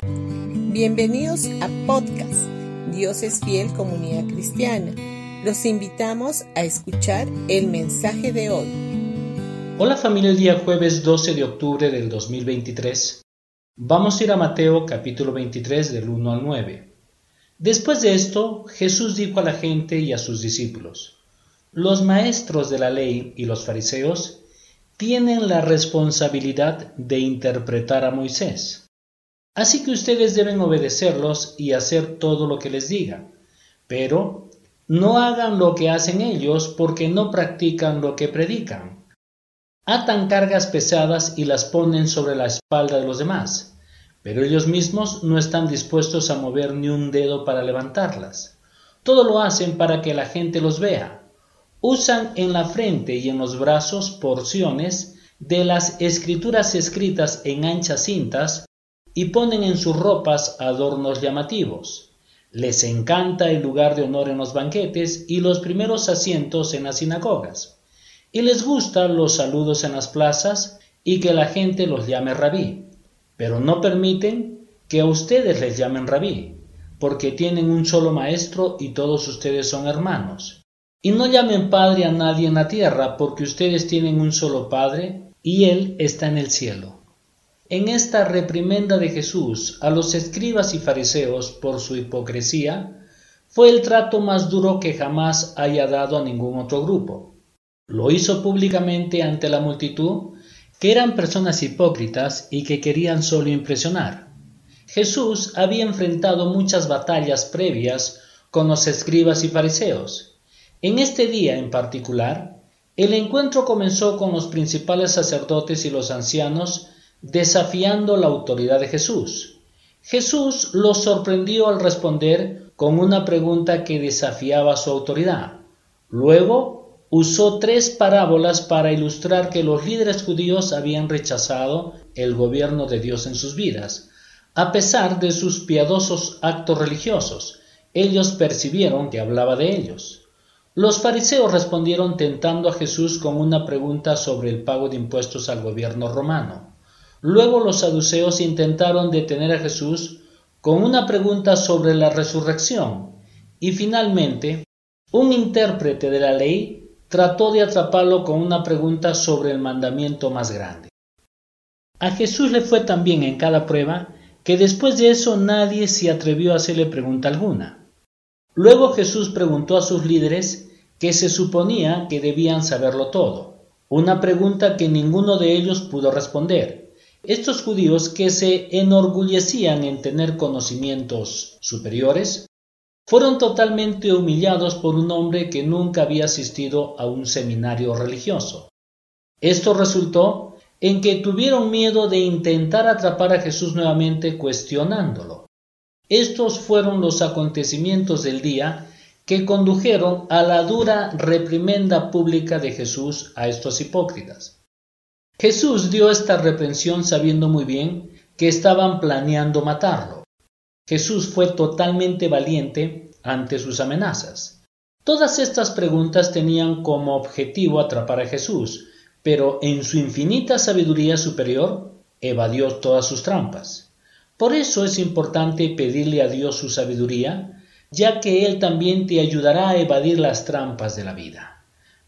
Bienvenidos a podcast Dios es fiel comunidad cristiana. Los invitamos a escuchar el mensaje de hoy. Hola familia, el día jueves 12 de octubre del 2023. Vamos a ir a Mateo capítulo 23 del 1 al 9. Después de esto, Jesús dijo a la gente y a sus discípulos, los maestros de la ley y los fariseos tienen la responsabilidad de interpretar a Moisés. Así que ustedes deben obedecerlos y hacer todo lo que les diga. Pero no hagan lo que hacen ellos porque no practican lo que predican. Atan cargas pesadas y las ponen sobre la espalda de los demás, pero ellos mismos no están dispuestos a mover ni un dedo para levantarlas. Todo lo hacen para que la gente los vea. Usan en la frente y en los brazos porciones de las escrituras escritas en anchas cintas y ponen en sus ropas adornos llamativos. Les encanta el lugar de honor en los banquetes y los primeros asientos en las sinagogas. Y les gustan los saludos en las plazas y que la gente los llame rabí. Pero no permiten que a ustedes les llamen rabí, porque tienen un solo maestro y todos ustedes son hermanos. Y no llamen padre a nadie en la tierra, porque ustedes tienen un solo padre y él está en el cielo. En esta reprimenda de Jesús a los escribas y fariseos por su hipocresía fue el trato más duro que jamás haya dado a ningún otro grupo. Lo hizo públicamente ante la multitud, que eran personas hipócritas y que querían solo impresionar. Jesús había enfrentado muchas batallas previas con los escribas y fariseos. En este día en particular, el encuentro comenzó con los principales sacerdotes y los ancianos desafiando la autoridad de Jesús. Jesús los sorprendió al responder con una pregunta que desafiaba su autoridad. Luego usó tres parábolas para ilustrar que los líderes judíos habían rechazado el gobierno de Dios en sus vidas. A pesar de sus piadosos actos religiosos, ellos percibieron que hablaba de ellos. Los fariseos respondieron tentando a Jesús con una pregunta sobre el pago de impuestos al gobierno romano. Luego los saduceos intentaron detener a Jesús con una pregunta sobre la resurrección y finalmente un intérprete de la ley trató de atraparlo con una pregunta sobre el mandamiento más grande. A Jesús le fue tan bien en cada prueba que después de eso nadie se atrevió a hacerle pregunta alguna. Luego Jesús preguntó a sus líderes que se suponía que debían saberlo todo, una pregunta que ninguno de ellos pudo responder, estos judíos que se enorgullecían en tener conocimientos superiores, fueron totalmente humillados por un hombre que nunca había asistido a un seminario religioso. Esto resultó en que tuvieron miedo de intentar atrapar a Jesús nuevamente cuestionándolo. Estos fueron los acontecimientos del día que condujeron a la dura reprimenda pública de Jesús a estos hipócritas. Jesús dio esta reprensión sabiendo muy bien que estaban planeando matarlo. Jesús fue totalmente valiente ante sus amenazas. Todas estas preguntas tenían como objetivo atrapar a Jesús, pero en su infinita sabiduría superior evadió todas sus trampas. Por eso es importante pedirle a Dios su sabiduría, ya que Él también te ayudará a evadir las trampas de la vida.